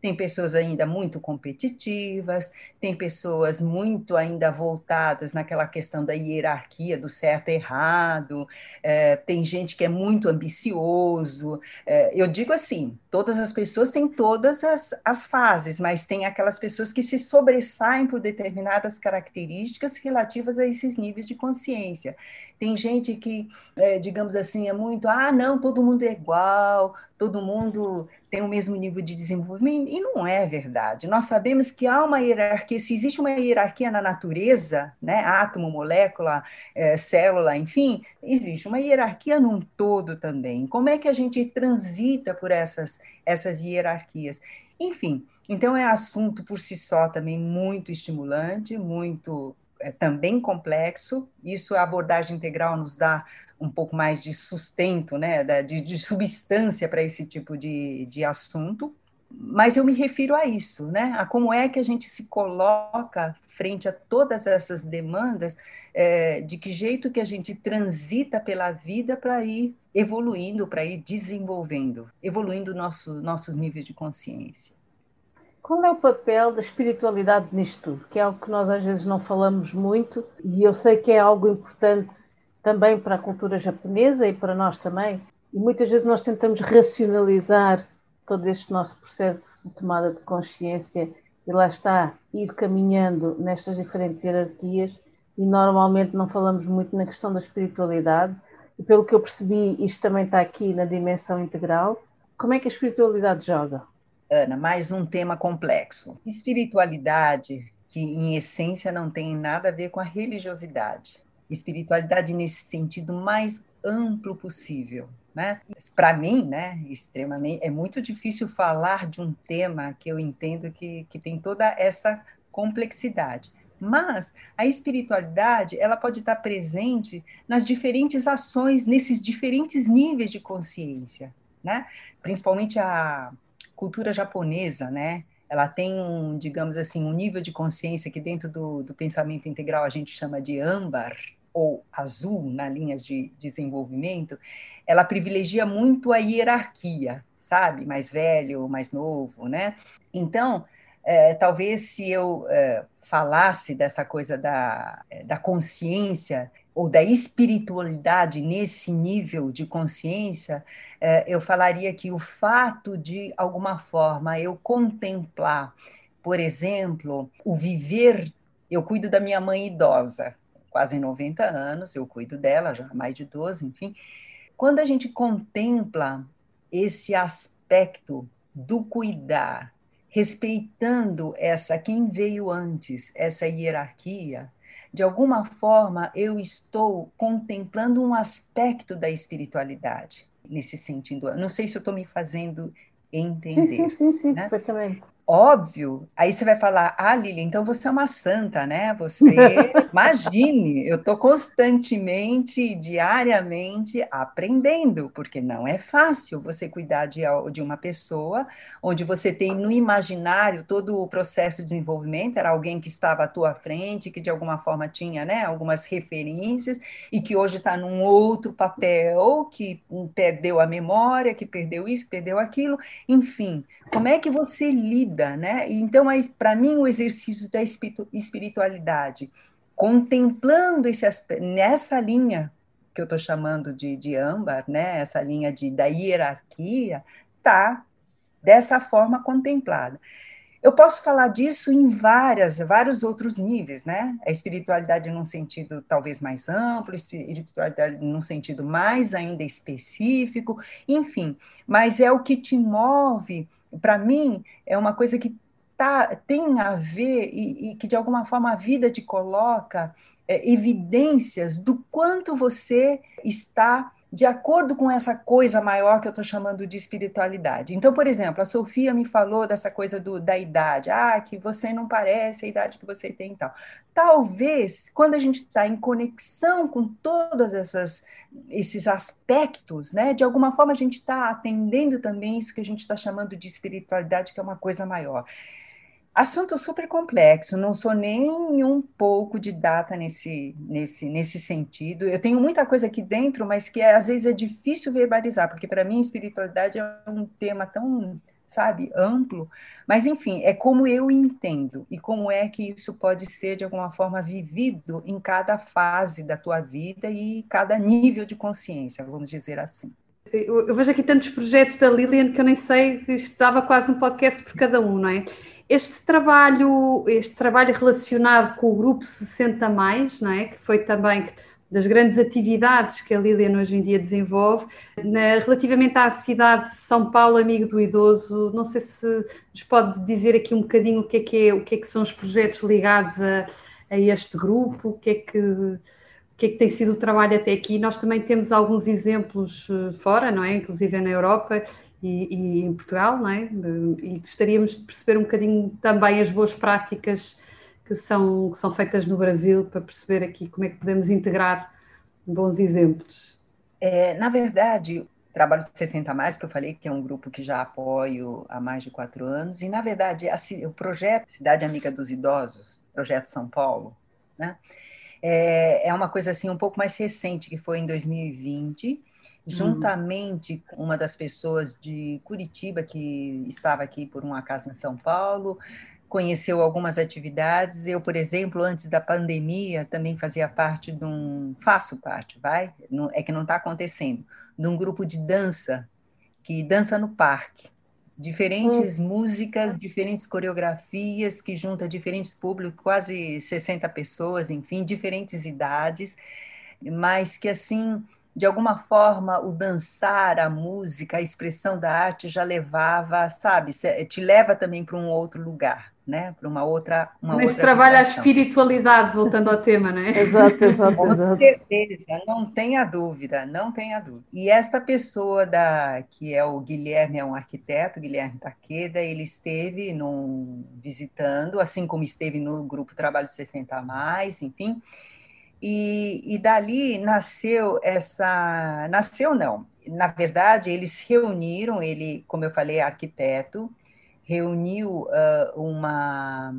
Tem pessoas ainda muito competitivas, tem pessoas muito ainda voltadas naquela questão da hierarquia do certo e errado, é, tem gente que é muito ambicioso. É, eu digo assim: todas as pessoas têm todas as, as fases, mas tem aquelas pessoas que se sobressaem por determinadas características relativas a esses níveis de consciência. Tem gente que, é, digamos assim, é muito, ah, não, todo mundo é igual, todo mundo tem o mesmo nível de desenvolvimento, e não é verdade. Nós sabemos que há uma hierarquia, se existe uma hierarquia na natureza, né, átomo, molécula, é, célula, enfim, existe uma hierarquia num todo também. Como é que a gente transita por essas, essas hierarquias? Enfim, então é assunto por si só também muito estimulante, muito é também complexo, isso a abordagem integral nos dá um pouco mais de sustento, né, de, de substância para esse tipo de, de assunto, mas eu me refiro a isso, né, a como é que a gente se coloca frente a todas essas demandas, é, de que jeito que a gente transita pela vida para ir evoluindo, para ir desenvolvendo, evoluindo nosso, nossos níveis de consciência. Qual é o papel da espiritualidade nisto tudo? Que é algo que nós às vezes não falamos muito e eu sei que é algo importante também para a cultura japonesa e para nós também. E muitas vezes nós tentamos racionalizar todo este nosso processo de tomada de consciência e lá está, ir caminhando nestas diferentes hierarquias e normalmente não falamos muito na questão da espiritualidade. E pelo que eu percebi, isto também está aqui na dimensão integral. Como é que a espiritualidade joga? Ana, mais um tema complexo. Espiritualidade, que em essência não tem nada a ver com a religiosidade. Espiritualidade nesse sentido mais amplo possível, né? Para mim, né, extremamente, é muito difícil falar de um tema que eu entendo que, que tem toda essa complexidade. Mas a espiritualidade, ela pode estar presente nas diferentes ações, nesses diferentes níveis de consciência, né? Principalmente a cultura japonesa, né? Ela tem um, digamos assim, um nível de consciência que dentro do, do pensamento integral a gente chama de âmbar ou azul na linhas de desenvolvimento. Ela privilegia muito a hierarquia, sabe? Mais velho, mais novo, né? Então, é, talvez se eu é, falasse dessa coisa da, da consciência ou da espiritualidade nesse nível de consciência, é, eu falaria que o fato de alguma forma eu contemplar, por exemplo, o viver. Eu cuido da minha mãe idosa, quase 90 anos, eu cuido dela já há mais de 12, enfim. Quando a gente contempla esse aspecto do cuidar, respeitando essa quem veio antes, essa hierarquia, de alguma forma eu estou contemplando um aspecto da espiritualidade nesse sentido. Não sei se eu estou me fazendo entender. Sim, sim, sim, sim né? perfeitamente. Óbvio, aí você vai falar, ah, Lili, então você é uma santa, né? Você, imagine, eu estou constantemente, diariamente aprendendo, porque não é fácil você cuidar de, de uma pessoa onde você tem no imaginário todo o processo de desenvolvimento, era alguém que estava à tua frente, que de alguma forma tinha né, algumas referências, e que hoje está num outro papel, que perdeu a memória, que perdeu isso, perdeu aquilo, enfim, como é que você lida vida, né? Então, para mim, o exercício da espiritualidade, contemplando esse nessa linha que eu estou chamando de, de âmbar, né? Essa linha de, da hierarquia, tá dessa forma contemplada. Eu posso falar disso em várias, vários outros níveis, né? A espiritualidade num sentido talvez mais amplo, espiritualidade num sentido mais ainda específico, enfim, mas é o que te move para mim, é uma coisa que tá, tem a ver e, e que, de alguma forma, a vida te coloca é, evidências do quanto você está de acordo com essa coisa maior que eu estou chamando de espiritualidade. Então, por exemplo, a Sofia me falou dessa coisa do, da idade, ah, que você não parece a idade que você tem e tal. Talvez, quando a gente está em conexão com todos esses aspectos, né, de alguma forma a gente está atendendo também isso que a gente está chamando de espiritualidade, que é uma coisa maior. Assunto super complexo, não sou nem um pouco de data nesse, nesse, nesse sentido. Eu tenho muita coisa aqui dentro, mas que às vezes é difícil verbalizar, porque para mim espiritualidade é um tema tão, sabe, amplo. Mas, enfim, é como eu entendo e como é que isso pode ser, de alguma forma, vivido em cada fase da tua vida e cada nível de consciência, vamos dizer assim. Eu vejo aqui tantos projetos da Lilian que eu nem sei, estava quase um podcast por cada um, não é? Este trabalho, este trabalho relacionado com o grupo 60 mais, não é? Que foi também das grandes atividades que a Lilian hoje em dia desenvolve, na, relativamente à cidade de São Paulo, amigo do idoso, não sei se nos pode dizer aqui um bocadinho o que é que, é, o que, é que são os projetos ligados a, a este grupo, o que é que o que é que tem sido o trabalho até aqui. Nós também temos alguns exemplos eh, fora, não é? Inclusive na Europa, e, e, em Portugal, não é? E gostaríamos de perceber um bocadinho também as boas práticas que são, que são feitas no Brasil para perceber aqui como é que podemos integrar bons exemplos. É, na verdade, o Trabalho 60 Mais, que eu falei que é um grupo que já apoio há mais de quatro anos, e na verdade o projeto Cidade Amiga dos Idosos, projeto São Paulo, né? É, é uma coisa assim um pouco mais recente, que foi em 2020, Uhum. Juntamente com uma das pessoas de Curitiba que estava aqui por um acaso em São Paulo, conheceu algumas atividades. Eu, por exemplo, antes da pandemia, também fazia parte de um, faço parte, vai, é que não está acontecendo, de um grupo de dança que dança no parque. Diferentes hum. músicas, diferentes coreografias que junta diferentes públicos, quase 60 pessoas, enfim, diferentes idades, mas que assim de alguma forma, o dançar, a música, a expressão da arte já levava, sabe, te leva também para um outro lugar, né? Para uma outra. Uma Mas outra trabalha a espiritualidade, voltando ao tema, né? exato, exato, Com certeza, não tenha dúvida, não tenha dúvida. E esta pessoa da que é o Guilherme, é um arquiteto, Guilherme Taqueda, ele esteve num, visitando, assim como esteve no grupo Trabalho 60 a mais, enfim e, e dali nasceu essa. Nasceu, não. Na verdade, eles reuniram, ele, como eu falei, é arquiteto, reuniu uh, uma.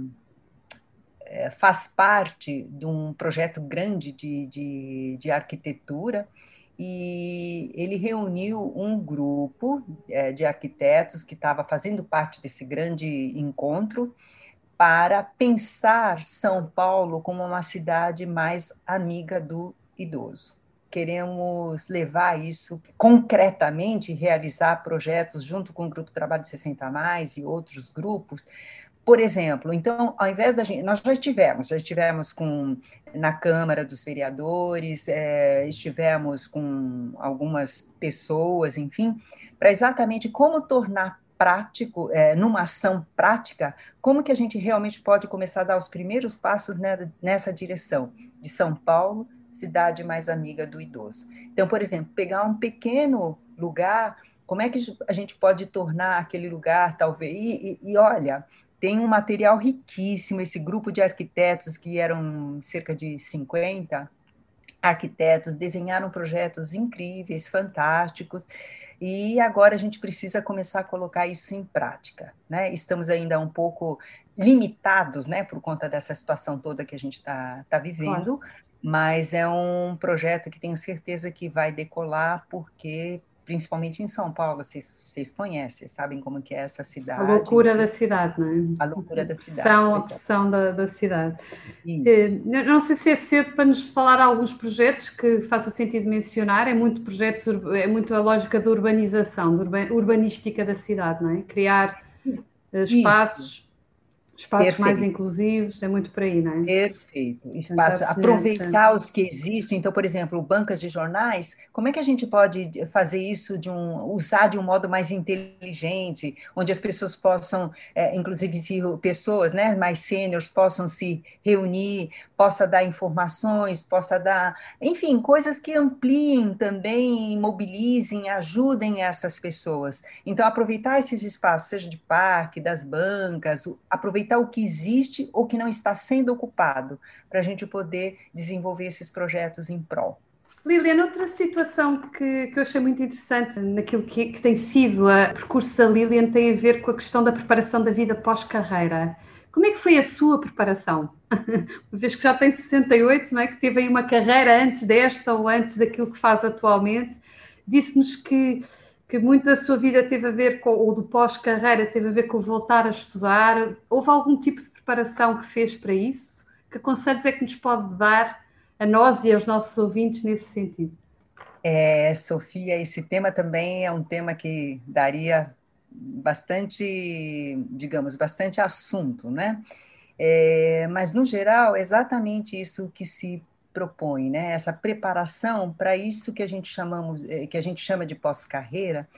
É, faz parte de um projeto grande de, de, de arquitetura, e ele reuniu um grupo é, de arquitetos que estava fazendo parte desse grande encontro para pensar São Paulo como uma cidade mais amiga do idoso. Queremos levar isso concretamente, realizar projetos junto com o Grupo Trabalho 60 Mais e outros grupos. Por exemplo, então, ao invés da gente, nós já estivemos, já estivemos com na Câmara dos Vereadores, é, estivemos com algumas pessoas, enfim, para exatamente como tornar prático, é, numa ação prática, como que a gente realmente pode começar a dar os primeiros passos nessa direção de São Paulo, cidade mais amiga do idoso. Então, por exemplo, pegar um pequeno lugar como é que a gente pode tornar aquele lugar, talvez. E, e, e olha, tem um material riquíssimo, esse grupo de arquitetos, que eram cerca de 50 arquitetos, desenharam projetos incríveis, fantásticos, e agora a gente precisa começar a colocar isso em prática. Né? Estamos ainda um pouco limitados né, por conta dessa situação toda que a gente está tá vivendo, claro. mas é um projeto que tenho certeza que vai decolar, porque principalmente em São Paulo, vocês, vocês conhecem, sabem como que é essa cidade. A loucura da cidade, não é? A loucura da cidade. São a pressão da, da cidade. Isso. Eh, não sei se é cedo para nos falar alguns projetos que faça sentido mencionar, é muito projetos, é muito a lógica da urbanização, da urbanística da cidade, não é? Criar eh, espaços Isso espaços Perfeito. mais inclusivos, é muito por aí, não é? Perfeito. Espaço, aproveitar os que existem. Então, por exemplo, bancas de jornais, como é que a gente pode fazer isso de um, usar de um modo mais inteligente, onde as pessoas possam, é, inclusive se pessoas né, mais sêniores possam se reunir, possa dar informações, possa dar, enfim, coisas que ampliem também, mobilizem, ajudem essas pessoas. Então, aproveitar esses espaços, seja de parque, das bancas, aproveitar o que existe ou que não está sendo ocupado, para a gente poder desenvolver esses projetos em prol. Liliana, outra situação que, que eu achei muito interessante naquilo que, que tem sido o percurso da Lilian tem a ver com a questão da preparação da vida pós-carreira. Como é que foi a sua preparação? Uma vez que já tem 68, não é? que teve aí uma carreira antes desta ou antes daquilo que faz atualmente, disse-nos que, que muito da sua vida teve a ver com, ou do pós-carreira, teve a ver com voltar a estudar. Houve algum tipo de preparação que fez para isso? Que conselhos é que nos pode dar a nós e aos nossos ouvintes nesse sentido? É, Sofia, esse tema também é um tema que daria bastante, digamos, bastante assunto, né? É, mas, no geral, é exatamente isso que se propõe, né? Essa preparação para isso que a gente chamamos, é, que a gente chama de pós-carreira,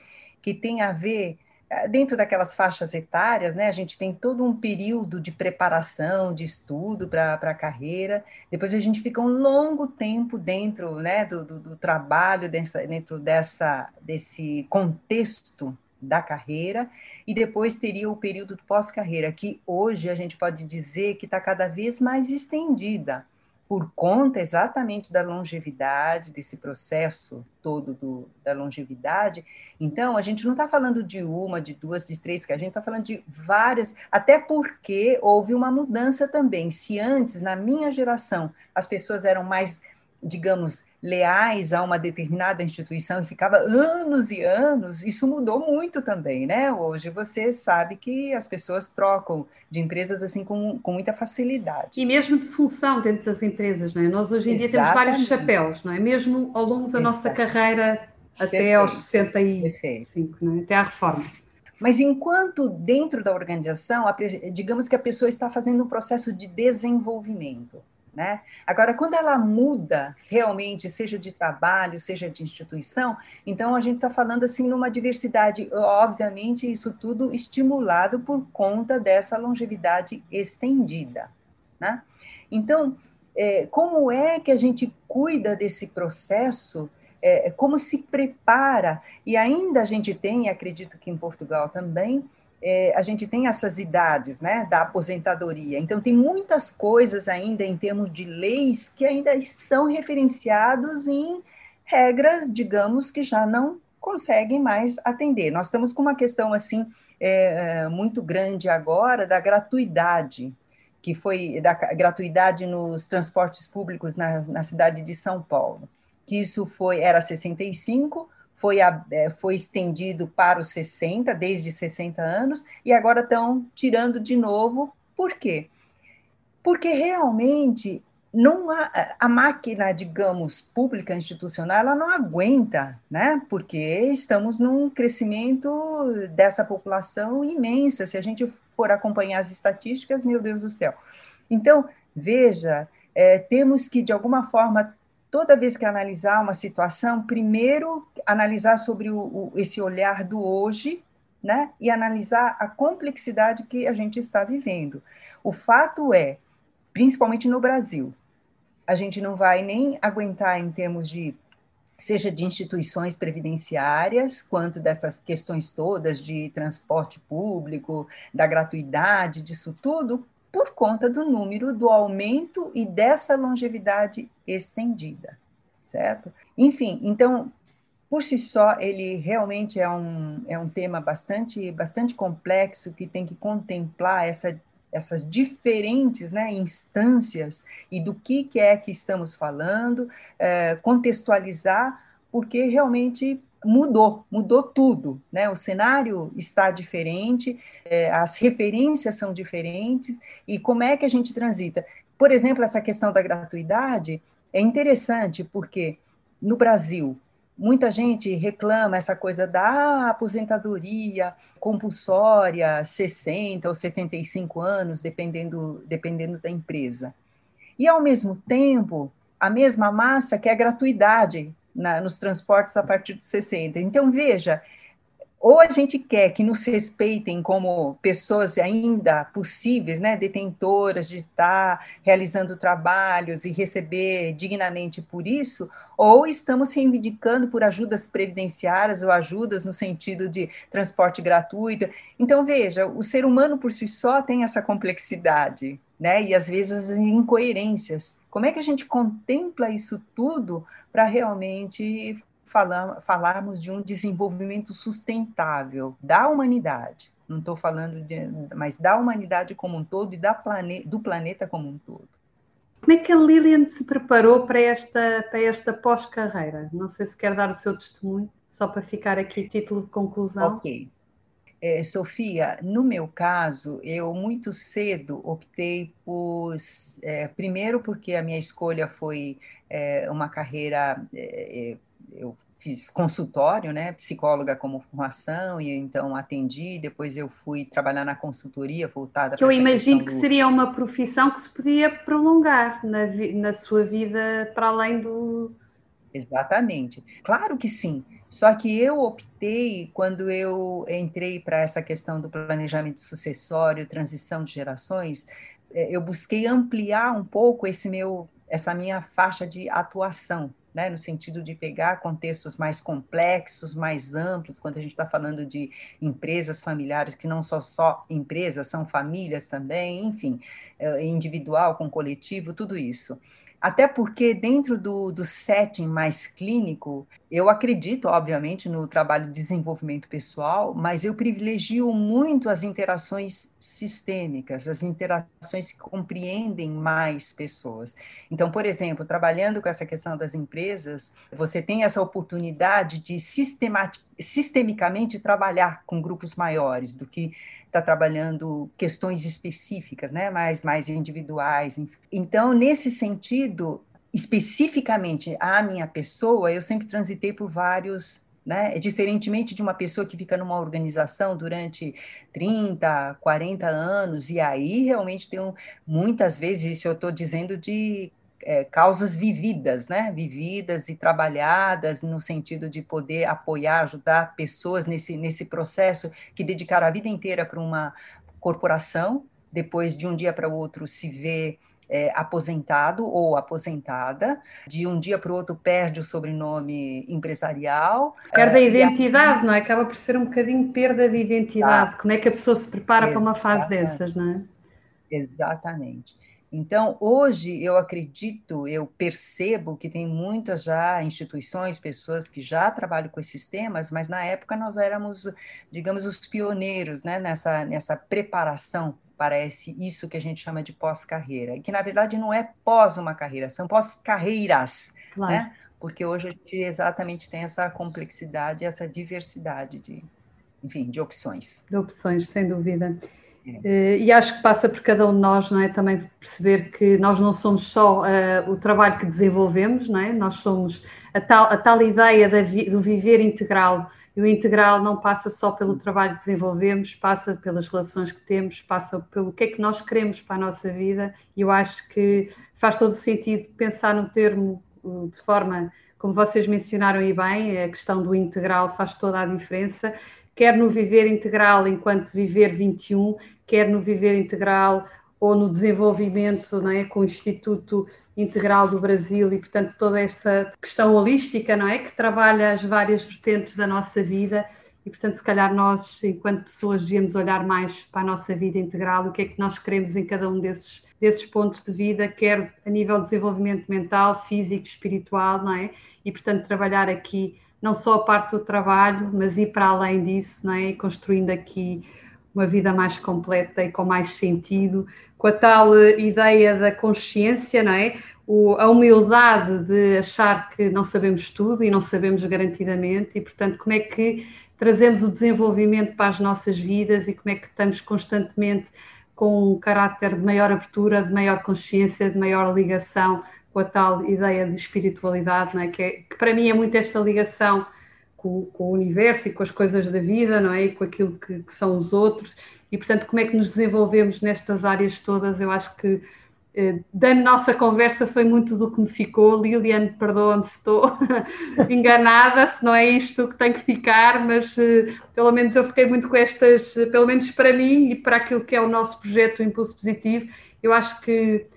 que tem a ver é, dentro daquelas faixas etárias, né? A gente tem todo um período de preparação, de estudo para a carreira. Depois a gente fica um longo tempo dentro, né? Do, do, do trabalho dessa, dentro dessa desse contexto da carreira, e depois teria o período pós-carreira, que hoje a gente pode dizer que está cada vez mais estendida, por conta exatamente da longevidade, desse processo todo do, da longevidade. Então, a gente não está falando de uma, de duas, de três, que a gente está falando de várias, até porque houve uma mudança também. Se antes, na minha geração, as pessoas eram mais digamos, leais a uma determinada instituição e ficava anos e anos, isso mudou muito também, né? Hoje você sabe que as pessoas trocam de empresas assim com, com muita facilidade. E mesmo de função dentro das empresas, não é? Nós hoje em dia Exatamente. temos vários chapéus, não é? Mesmo ao longo da Exato. nossa carreira até Perfeito. aos 65, não é? até à reforma. Mas enquanto dentro da organização, digamos que a pessoa está fazendo um processo de desenvolvimento, né? Agora, quando ela muda realmente, seja de trabalho, seja de instituição, então a gente está falando assim numa diversidade, obviamente, isso tudo estimulado por conta dessa longevidade estendida. Né? Então, é, como é que a gente cuida desse processo? É, como se prepara? E ainda a gente tem, acredito que em Portugal também, é, a gente tem essas idades né, da aposentadoria. Então, tem muitas coisas ainda em termos de leis que ainda estão referenciados em regras, digamos, que já não conseguem mais atender. Nós estamos com uma questão assim é, muito grande agora da gratuidade, que foi da gratuidade nos transportes públicos na, na cidade de São Paulo. Que isso foi era 65, foi, é, foi estendido para os 60, desde 60 anos, e agora estão tirando de novo. Por quê? Porque realmente não há, a máquina, digamos, pública institucional, ela não aguenta, né? Porque estamos num crescimento dessa população imensa. Se a gente for acompanhar as estatísticas, meu Deus do céu. Então, veja, é, temos que, de alguma forma, toda vez que analisar uma situação, primeiro analisar sobre o, o, esse olhar do hoje, né, e analisar a complexidade que a gente está vivendo. O fato é, principalmente no Brasil, a gente não vai nem aguentar em termos de seja de instituições previdenciárias, quanto dessas questões todas de transporte público, da gratuidade, disso tudo, por conta do número, do aumento e dessa longevidade estendida, certo? Enfim, então, por si só, ele realmente é um, é um tema bastante, bastante complexo que tem que contemplar essa essas diferentes né, instâncias e do que, que é que estamos falando, é, contextualizar, porque realmente mudou, mudou tudo, né? O cenário está diferente, é, as referências são diferentes, e como é que a gente transita? Por exemplo, essa questão da gratuidade é interessante, porque no Brasil, Muita gente reclama essa coisa da aposentadoria compulsória, 60 ou 65 anos, dependendo, dependendo da empresa. E, ao mesmo tempo, a mesma massa quer gratuidade na, nos transportes a partir de 60. Então, veja, ou a gente quer que nos respeitem como pessoas ainda possíveis, né, detentoras de estar realizando trabalhos e receber dignamente por isso, ou estamos reivindicando por ajudas previdenciárias ou ajudas no sentido de transporte gratuito. Então, veja, o ser humano por si só tem essa complexidade, né, e às vezes as incoerências. Como é que a gente contempla isso tudo para realmente falam, falarmos de um desenvolvimento sustentável da humanidade. Não estou falando de, mas da humanidade como um todo e da plane, do planeta como um todo. Como é que a Lilian se preparou para esta, para esta pós-carreira? Não sei se quer dar o seu testemunho, só para ficar aqui título de conclusão. Ok. É, Sofia, no meu caso, eu muito cedo optei por, é, primeiro porque a minha escolha foi é, uma carreira é, é eu fiz consultório, né, psicóloga como formação, e então atendi, depois eu fui trabalhar na consultoria voltada Que eu imagino que do... seria uma profissão que se podia prolongar na, na sua vida para além do... Exatamente, claro que sim, só que eu optei, quando eu entrei para essa questão do planejamento sucessório, transição de gerações, é, eu busquei ampliar um pouco esse meu, essa minha faixa de atuação, né, no sentido de pegar contextos mais complexos, mais amplos, quando a gente está falando de empresas familiares, que não são só empresas, são famílias também, enfim, é, individual com coletivo, tudo isso. Até porque, dentro do, do setting mais clínico, eu acredito, obviamente, no trabalho de desenvolvimento pessoal, mas eu privilegio muito as interações sistêmicas, as interações que compreendem mais pessoas. Então, por exemplo, trabalhando com essa questão das empresas, você tem essa oportunidade de sistemicamente trabalhar com grupos maiores do que está trabalhando questões específicas, né, mais, mais individuais. Então, nesse sentido, especificamente a minha pessoa, eu sempre transitei por vários né? Diferentemente de uma pessoa que fica numa organização durante 30, 40 anos, e aí realmente tem um, muitas vezes, isso eu estou dizendo de é, causas vividas, né? Vividas e trabalhadas no sentido de poder apoiar, ajudar pessoas nesse, nesse processo que dedicaram a vida inteira para uma corporação, depois de um dia para o outro se vê é, aposentado ou aposentada, de um dia para o outro perde o sobrenome empresarial. Perde a é, identidade, não é? Acaba por ser um bocadinho perda de identidade. Tá. Como é que a pessoa se prepara Exatamente. para uma fase dessas, não é? Exatamente. Então, hoje eu acredito, eu percebo que tem muitas já instituições, pessoas que já trabalham com esses temas, mas na época nós éramos, digamos, os pioneiros né, nessa, nessa preparação para esse, isso que a gente chama de pós-carreira, e que na verdade não é pós uma carreira, são pós-carreiras, claro. né? Porque hoje a gente exatamente tem essa complexidade, essa diversidade de, enfim, de opções. De opções, sem dúvida. É. E acho que passa por cada um de nós, não é? Também perceber que nós não somos só uh, o trabalho que desenvolvemos, não é? Nós somos a tal, a tal ideia vi, do viver integral. E o integral não passa só pelo trabalho que desenvolvemos, passa pelas relações que temos, passa pelo que é que nós queremos para a nossa vida. E eu acho que faz todo sentido pensar no termo de forma, como vocês mencionaram e bem, a questão do integral faz toda a diferença quer no viver integral enquanto viver 21, quer no viver integral ou no desenvolvimento não é, com o Instituto integral do Brasil e, portanto, toda essa questão holística, não é? Que trabalha as várias vertentes da nossa vida e, portanto, se calhar nós, enquanto pessoas, devíamos olhar mais para a nossa vida integral, o que é que nós queremos em cada um desses, desses pontos de vida, quer a nível de desenvolvimento mental, físico, espiritual, não é? E, portanto, trabalhar aqui não só a parte do trabalho, mas ir para além disso, não é? Construindo aqui uma vida mais completa e com mais sentido, com a tal eh, ideia da consciência, não é? O, a humildade de achar que não sabemos tudo e não sabemos garantidamente, e portanto, como é que trazemos o desenvolvimento para as nossas vidas e como é que estamos constantemente com um caráter de maior abertura, de maior consciência, de maior ligação com a tal ideia de espiritualidade, é? Que, é, que para mim é muito esta ligação com, com, o universo e com as coisas da vida, não é? E com aquilo que, que, são os outros. E, portanto, como é que nos desenvolvemos nestas áreas todas? Eu acho que eh, da nossa conversa foi muito do que me ficou. Liliane, perdoa-me se estou enganada, se não é isto que tem que ficar, mas eh, pelo menos eu fiquei muito com estas, pelo menos para mim e para aquilo que é o nosso projeto o Impulso Positivo. Eu acho que eh,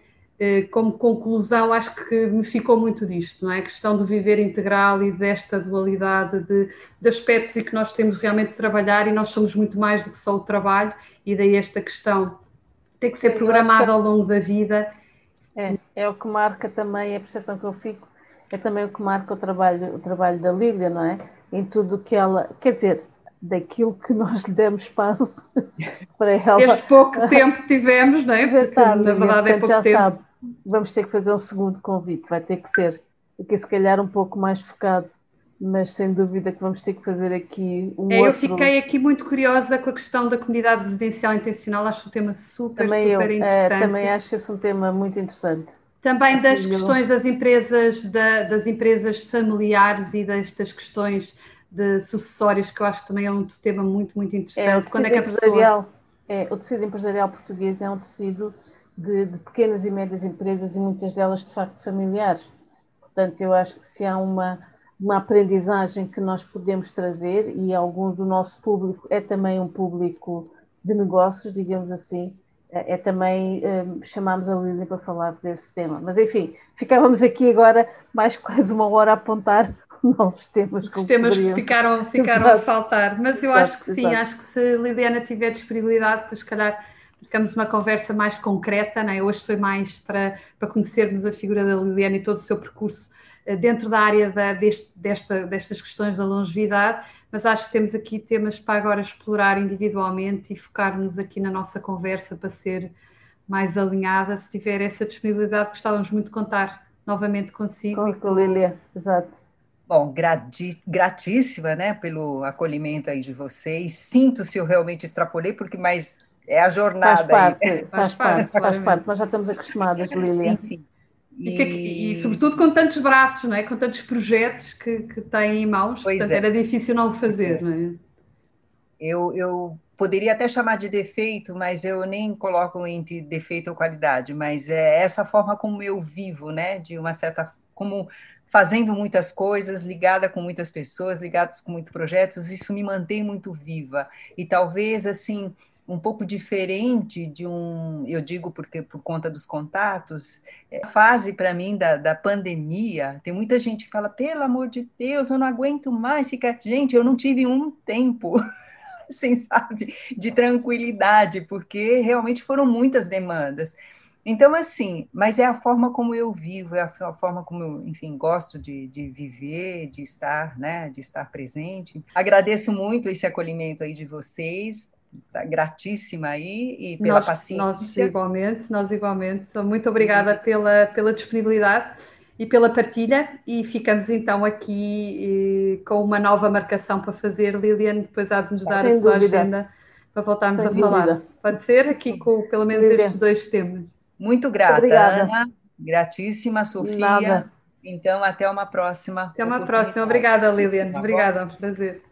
como conclusão, acho que me ficou muito disto, não é? A questão do viver integral e desta dualidade de, de aspectos e que nós temos realmente de trabalhar e nós somos muito mais do que só o trabalho e daí esta questão tem que ser programada ao longo da vida. É, é o que marca também a percepção que eu fico, é também o que marca o trabalho, o trabalho da Lília, não é? Em tudo que ela, quer dizer, daquilo que nós lhe demos espaço para ela. Este pouco tempo que tivemos, não é? Porque, tá, na verdade é pouco já tempo. Sabe, vamos ter que fazer um segundo convite, vai ter que ser, aqui se calhar um pouco mais focado, mas sem dúvida que vamos ter que fazer aqui um é, outro... Eu fiquei aqui muito curiosa com a questão da comunidade residencial intencional, acho um tema super, também super eu, interessante. É, também acho esse um tema muito interessante. Também das questões das empresas, da, das empresas familiares e destas questões de sucessórios, que eu acho que também é um tema muito, muito interessante. É, Quando é que a pessoa... É, o tecido empresarial português é um tecido de, de, pequenas e médias empresas e muitas delas de facto familiares. Portanto, eu acho que se há uma, uma aprendizagem que nós podemos trazer, e algum do nosso público é também um público de negócios, digamos assim, é, é também um, chamámos a Lília para falar desse tema. Mas enfim, ficávamos aqui agora mais quase uma hora a apontar novos temas. Os temas que ficaram, ficaram a faltar. Mas eu acho que sim, acho que se Liliana tiver disponibilidade, depois se calhar ficamos uma conversa mais concreta, né? hoje foi mais para, para conhecermos a figura da Liliana e todo o seu percurso eh, dentro da área da, deste, desta, destas questões da longevidade, mas acho que temos aqui temas para agora explorar individualmente e focarmos aqui na nossa conversa para ser mais alinhada. Se tiver essa disponibilidade, gostávamos muito de contar novamente consigo. Com, a Lilia, exato. Bom, gratíssima né, pelo acolhimento aí de vocês. Sinto se eu realmente extrapolei, porque mais é a jornada. Faz parte, aí. Faz, faz parte, faz parte. Nós já estamos acostumadas, Lília. Enfim. E, e, e, sobretudo com tantos braços, não é? com tantos projetos que, que têm em mãos, pois portanto é. era difícil não fazer. Não é? eu, eu poderia até chamar de defeito, mas eu nem coloco entre defeito ou qualidade, mas é essa forma como eu vivo, né? de uma certa. como fazendo muitas coisas, ligada com muitas pessoas, ligadas com muitos projetos, isso me mantém muito viva. E talvez, assim, um pouco diferente de um, eu digo porque por conta dos contatos, é, a fase para mim da, da pandemia, tem muita gente que fala, pelo amor de Deus, eu não aguento mais ficar. Gente, eu não tive um tempo, assim, sabe, de tranquilidade, porque realmente foram muitas demandas. Então, assim, mas é a forma como eu vivo, é a forma como eu, enfim, gosto de, de viver, de estar, né, de estar presente. Agradeço muito esse acolhimento aí de vocês, tá gratíssima aí e pela nós, paciência. Nós igualmente, nós igualmente. Muito obrigada uhum. pela, pela disponibilidade e pela partilha e ficamos então aqui eh, com uma nova marcação para fazer. Liliane depois há de nos dar Sem a sua dúvida. agenda para voltarmos Sem a falar. Dúvida. Pode ser? Aqui com pelo menos Liliane. estes dois temas. Muito grata, Obrigada. Ana. Gratíssima, Sofia. Nada. Então, até uma próxima. Até uma próxima. Obrigada, Liliane. Tá Obrigada, é um prazer.